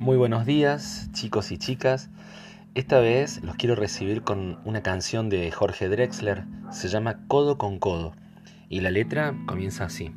Muy buenos días, chicos y chicas. Esta vez los quiero recibir con una canción de Jorge Drexler, se llama Codo con Codo, y la letra comienza así.